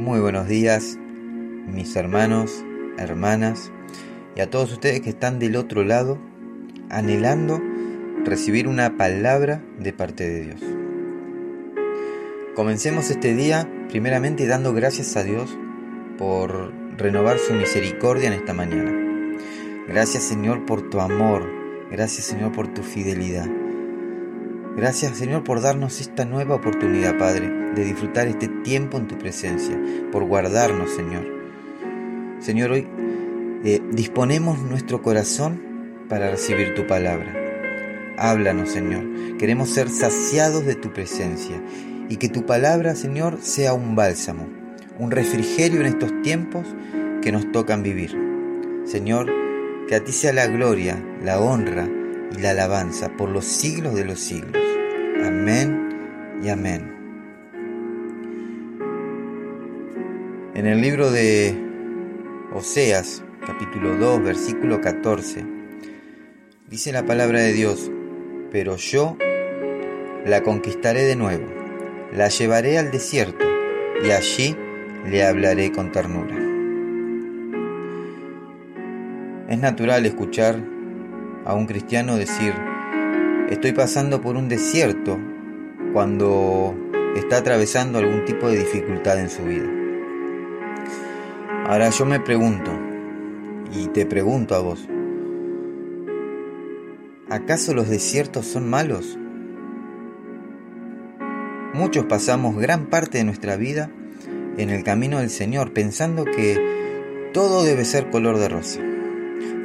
Muy buenos días, mis hermanos, hermanas y a todos ustedes que están del otro lado anhelando recibir una palabra de parte de Dios. Comencemos este día primeramente dando gracias a Dios por renovar su misericordia en esta mañana. Gracias Señor por tu amor, gracias Señor por tu fidelidad. Gracias Señor por darnos esta nueva oportunidad, Padre, de disfrutar este tiempo en tu presencia, por guardarnos, Señor. Señor, hoy eh, disponemos nuestro corazón para recibir tu palabra. Háblanos, Señor. Queremos ser saciados de tu presencia y que tu palabra, Señor, sea un bálsamo, un refrigerio en estos tiempos que nos tocan vivir. Señor, que a ti sea la gloria, la honra y la alabanza por los siglos de los siglos. Amén y amén. En el libro de Oseas, capítulo 2, versículo 14, dice la palabra de Dios, pero yo la conquistaré de nuevo, la llevaré al desierto y allí le hablaré con ternura. Es natural escuchar a un cristiano decir, estoy pasando por un desierto cuando está atravesando algún tipo de dificultad en su vida. Ahora yo me pregunto, y te pregunto a vos, ¿acaso los desiertos son malos? Muchos pasamos gran parte de nuestra vida en el camino del Señor pensando que todo debe ser color de rosa,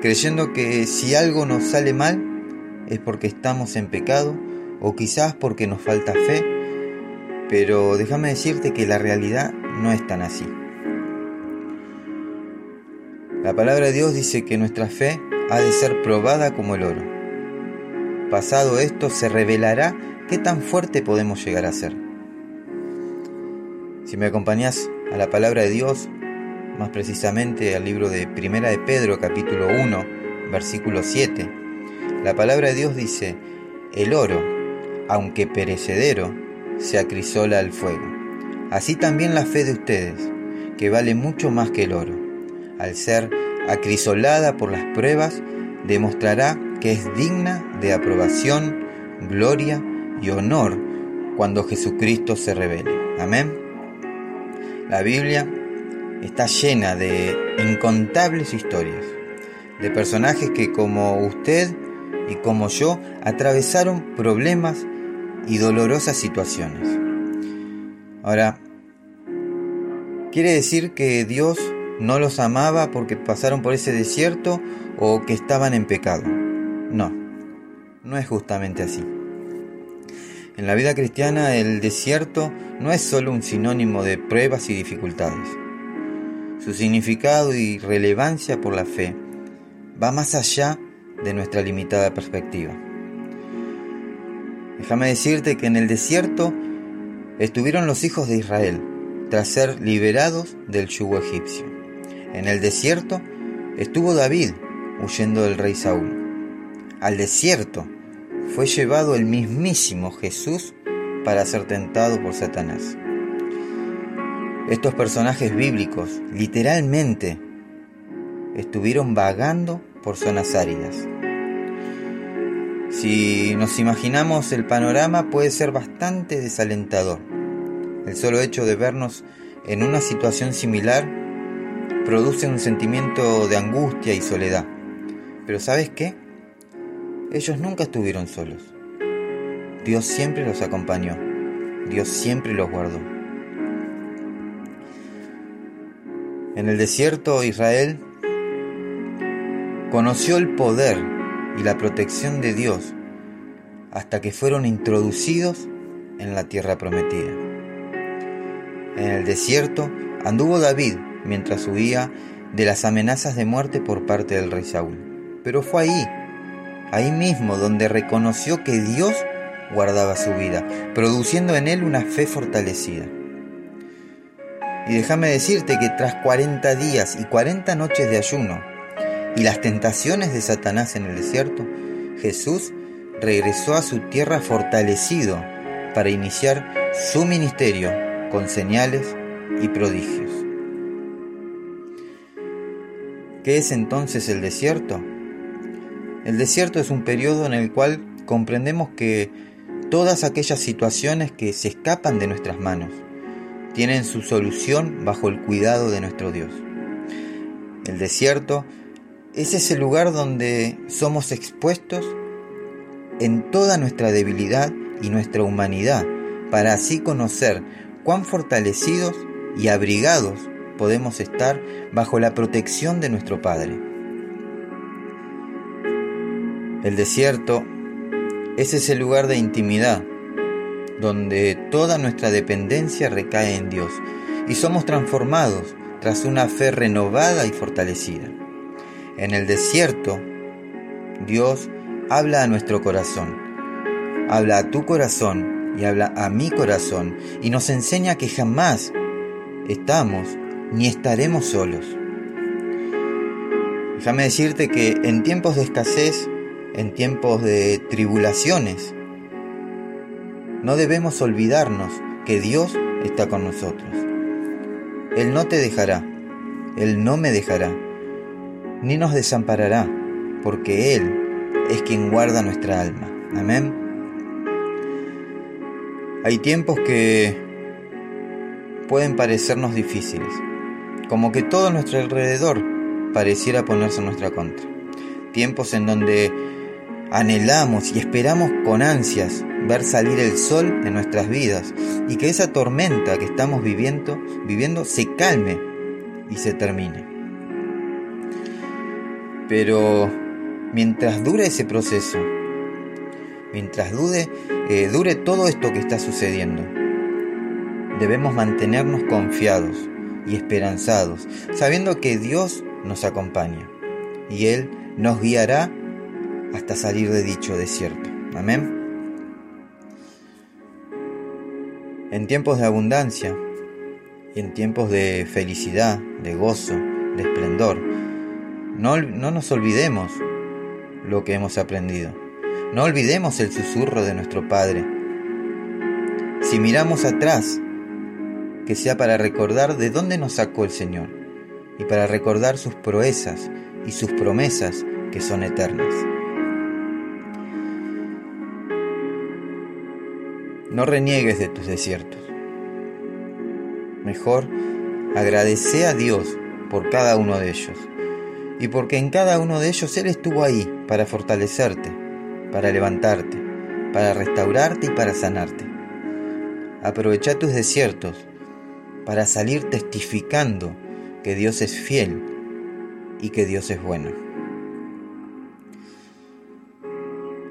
creyendo que si algo nos sale mal es porque estamos en pecado o quizás porque nos falta fe, pero déjame decirte que la realidad no es tan así. La palabra de Dios dice que nuestra fe ha de ser probada como el oro. Pasado esto se revelará qué tan fuerte podemos llegar a ser. Si me acompañas a la palabra de Dios, más precisamente al libro de Primera de Pedro capítulo 1, versículo 7, la palabra de Dios dice, el oro, aunque perecedero, se acrisola al fuego. Así también la fe de ustedes, que vale mucho más que el oro, al ser acrisolada por las pruebas, demostrará que es digna de aprobación, gloria y honor cuando Jesucristo se revele. Amén. La Biblia está llena de incontables historias, de personajes que como usted y como yo atravesaron problemas y dolorosas situaciones. Ahora, ¿quiere decir que Dios no los amaba porque pasaron por ese desierto o que estaban en pecado? No, no es justamente así. En la vida cristiana el desierto no es solo un sinónimo de pruebas y dificultades. Su significado y relevancia por la fe va más allá de nuestra limitada perspectiva. Déjame decirte que en el desierto estuvieron los hijos de Israel tras ser liberados del yugo egipcio. En el desierto estuvo David huyendo del rey Saúl. Al desierto fue llevado el mismísimo Jesús para ser tentado por Satanás. Estos personajes bíblicos literalmente estuvieron vagando por zonas áridas. Si nos imaginamos el panorama puede ser bastante desalentador. El solo hecho de vernos en una situación similar produce un sentimiento de angustia y soledad. Pero ¿sabes qué? Ellos nunca estuvieron solos. Dios siempre los acompañó. Dios siempre los guardó. En el desierto Israel conoció el poder y la protección de Dios hasta que fueron introducidos en la tierra prometida. En el desierto anduvo David mientras huía de las amenazas de muerte por parte del rey Saúl. Pero fue ahí, ahí mismo donde reconoció que Dios guardaba su vida, produciendo en él una fe fortalecida. Y déjame decirte que tras 40 días y 40 noches de ayuno y las tentaciones de Satanás en el desierto, Jesús regresó a su tierra fortalecido para iniciar su ministerio con señales, y prodigios. ¿Qué es entonces el desierto? El desierto es un periodo en el cual comprendemos que todas aquellas situaciones que se escapan de nuestras manos tienen su solución bajo el cuidado de nuestro Dios. El desierto es ese lugar donde somos expuestos en toda nuestra debilidad y nuestra humanidad para así conocer cuán fortalecidos y abrigados podemos estar bajo la protección de nuestro Padre. El desierto es ese lugar de intimidad donde toda nuestra dependencia recae en Dios y somos transformados tras una fe renovada y fortalecida. En el desierto, Dios habla a nuestro corazón, habla a tu corazón y habla a mi corazón y nos enseña que jamás estamos ni estaremos solos. Déjame decirte que en tiempos de escasez, en tiempos de tribulaciones, no debemos olvidarnos que Dios está con nosotros. Él no te dejará, Él no me dejará, ni nos desamparará, porque Él es quien guarda nuestra alma. Amén. Hay tiempos que pueden parecernos difíciles, como que todo nuestro alrededor pareciera ponerse en nuestra contra. Tiempos en donde anhelamos y esperamos con ansias ver salir el sol en nuestras vidas y que esa tormenta que estamos viviendo, viviendo se calme y se termine. Pero mientras dure ese proceso, mientras dure, eh, dure todo esto que está sucediendo, debemos mantenernos confiados y esperanzados, sabiendo que Dios nos acompaña y Él nos guiará hasta salir de dicho desierto. Amén. En tiempos de abundancia y en tiempos de felicidad, de gozo, de esplendor, no, no nos olvidemos lo que hemos aprendido. No olvidemos el susurro de nuestro Padre. Si miramos atrás, que sea para recordar de dónde nos sacó el Señor y para recordar sus proezas y sus promesas que son eternas. No reniegues de tus desiertos. Mejor agradece a Dios por cada uno de ellos y porque en cada uno de ellos Él estuvo ahí para fortalecerte, para levantarte, para restaurarte y para sanarte. Aprovecha tus desiertos para salir testificando que Dios es fiel y que Dios es bueno.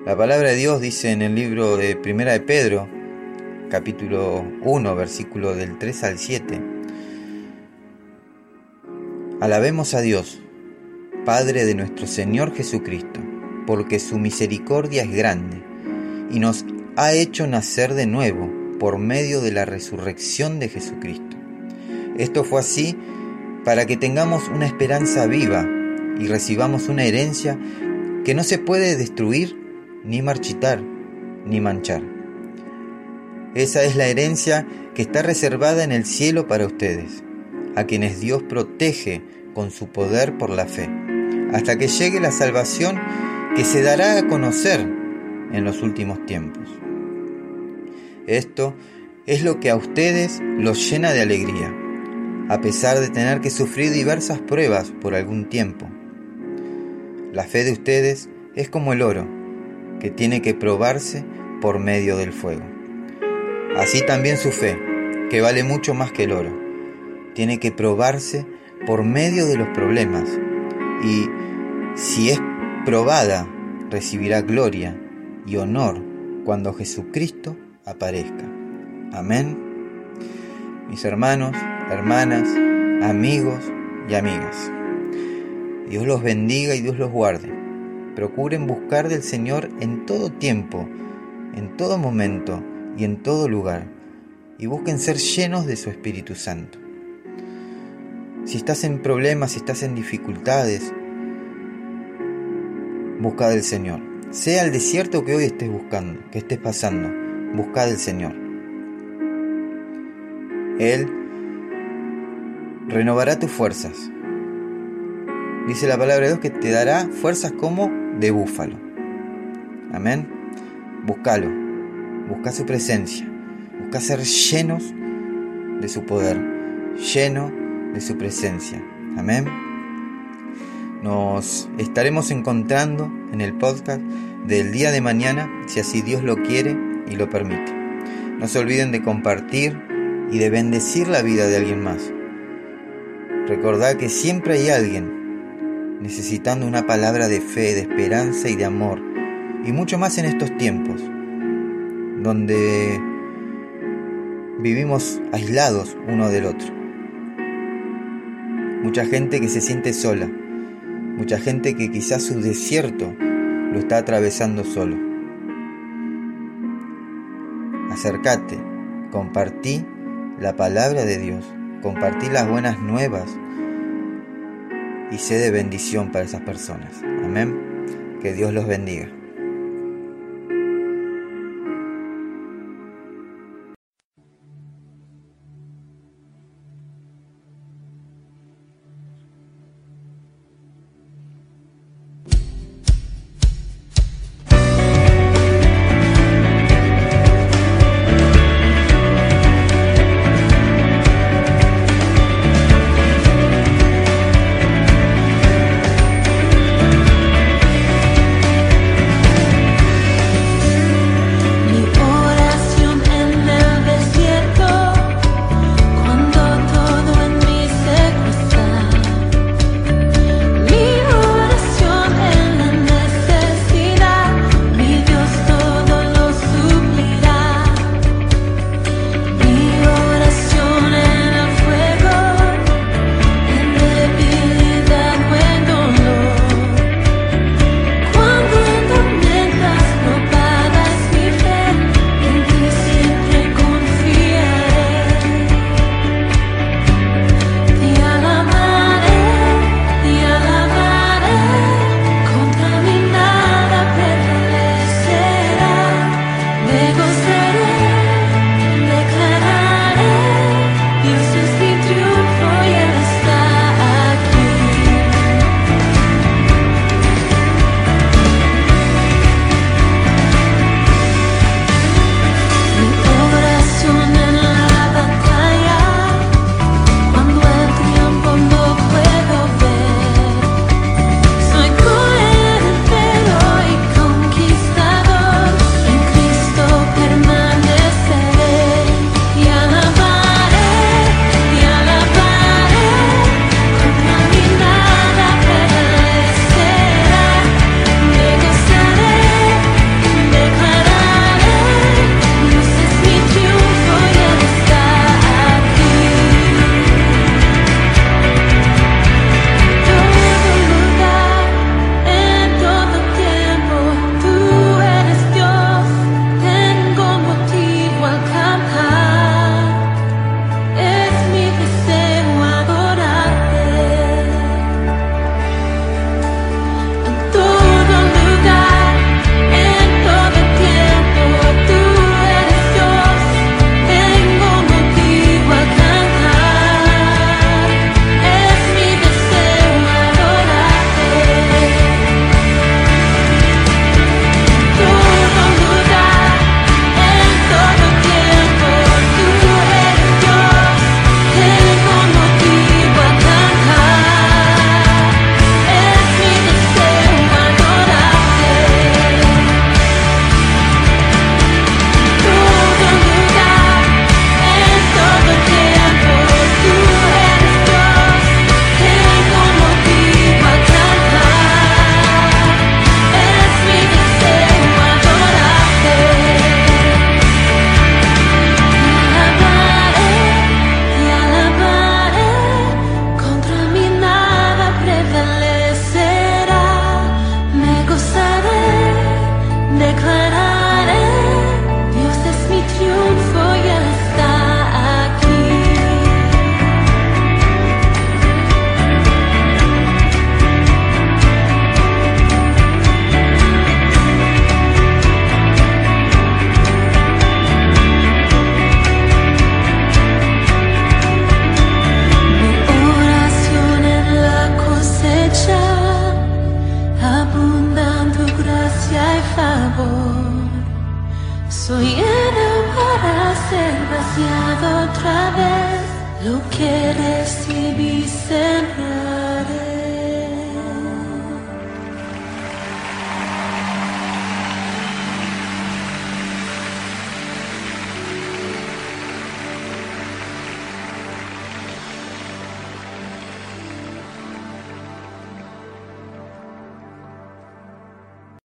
La palabra de Dios dice en el libro de Primera de Pedro, capítulo 1, versículo del 3 al 7. Alabemos a Dios, Padre de nuestro Señor Jesucristo, porque su misericordia es grande y nos ha hecho nacer de nuevo por medio de la resurrección de Jesucristo. Esto fue así para que tengamos una esperanza viva y recibamos una herencia que no se puede destruir, ni marchitar, ni manchar. Esa es la herencia que está reservada en el cielo para ustedes, a quienes Dios protege con su poder por la fe, hasta que llegue la salvación que se dará a conocer en los últimos tiempos. Esto es lo que a ustedes los llena de alegría, a pesar de tener que sufrir diversas pruebas por algún tiempo. La fe de ustedes es como el oro, que tiene que probarse por medio del fuego. Así también su fe, que vale mucho más que el oro, tiene que probarse por medio de los problemas y si es probada, recibirá gloria y honor cuando Jesucristo aparezca. Amén. Mis hermanos, hermanas, amigos y amigas. Dios los bendiga y Dios los guarde. Procuren buscar del Señor en todo tiempo, en todo momento y en todo lugar, y busquen ser llenos de su Espíritu Santo. Si estás en problemas, si estás en dificultades, busca del Señor. Sea el desierto que hoy estés buscando, que estés pasando, busca del Señor. Él renovará tus fuerzas. Dice la palabra de Dios que te dará fuerzas como de búfalo. Amén. Búscalo. Busca su presencia. Busca ser llenos de su poder. Lleno de su presencia. Amén. Nos estaremos encontrando en el podcast del día de mañana, si así Dios lo quiere y lo permite. No se olviden de compartir y de bendecir la vida de alguien más. Recordad que siempre hay alguien necesitando una palabra de fe, de esperanza y de amor. Y mucho más en estos tiempos, donde vivimos aislados uno del otro. Mucha gente que se siente sola, mucha gente que quizás su desierto lo está atravesando solo. Acércate, compartí la palabra de Dios, compartí las buenas nuevas y sé de bendición para esas personas. Amén. Que Dios los bendiga. Soy Ana para ser vaciado otra vez. Lo que recibí será.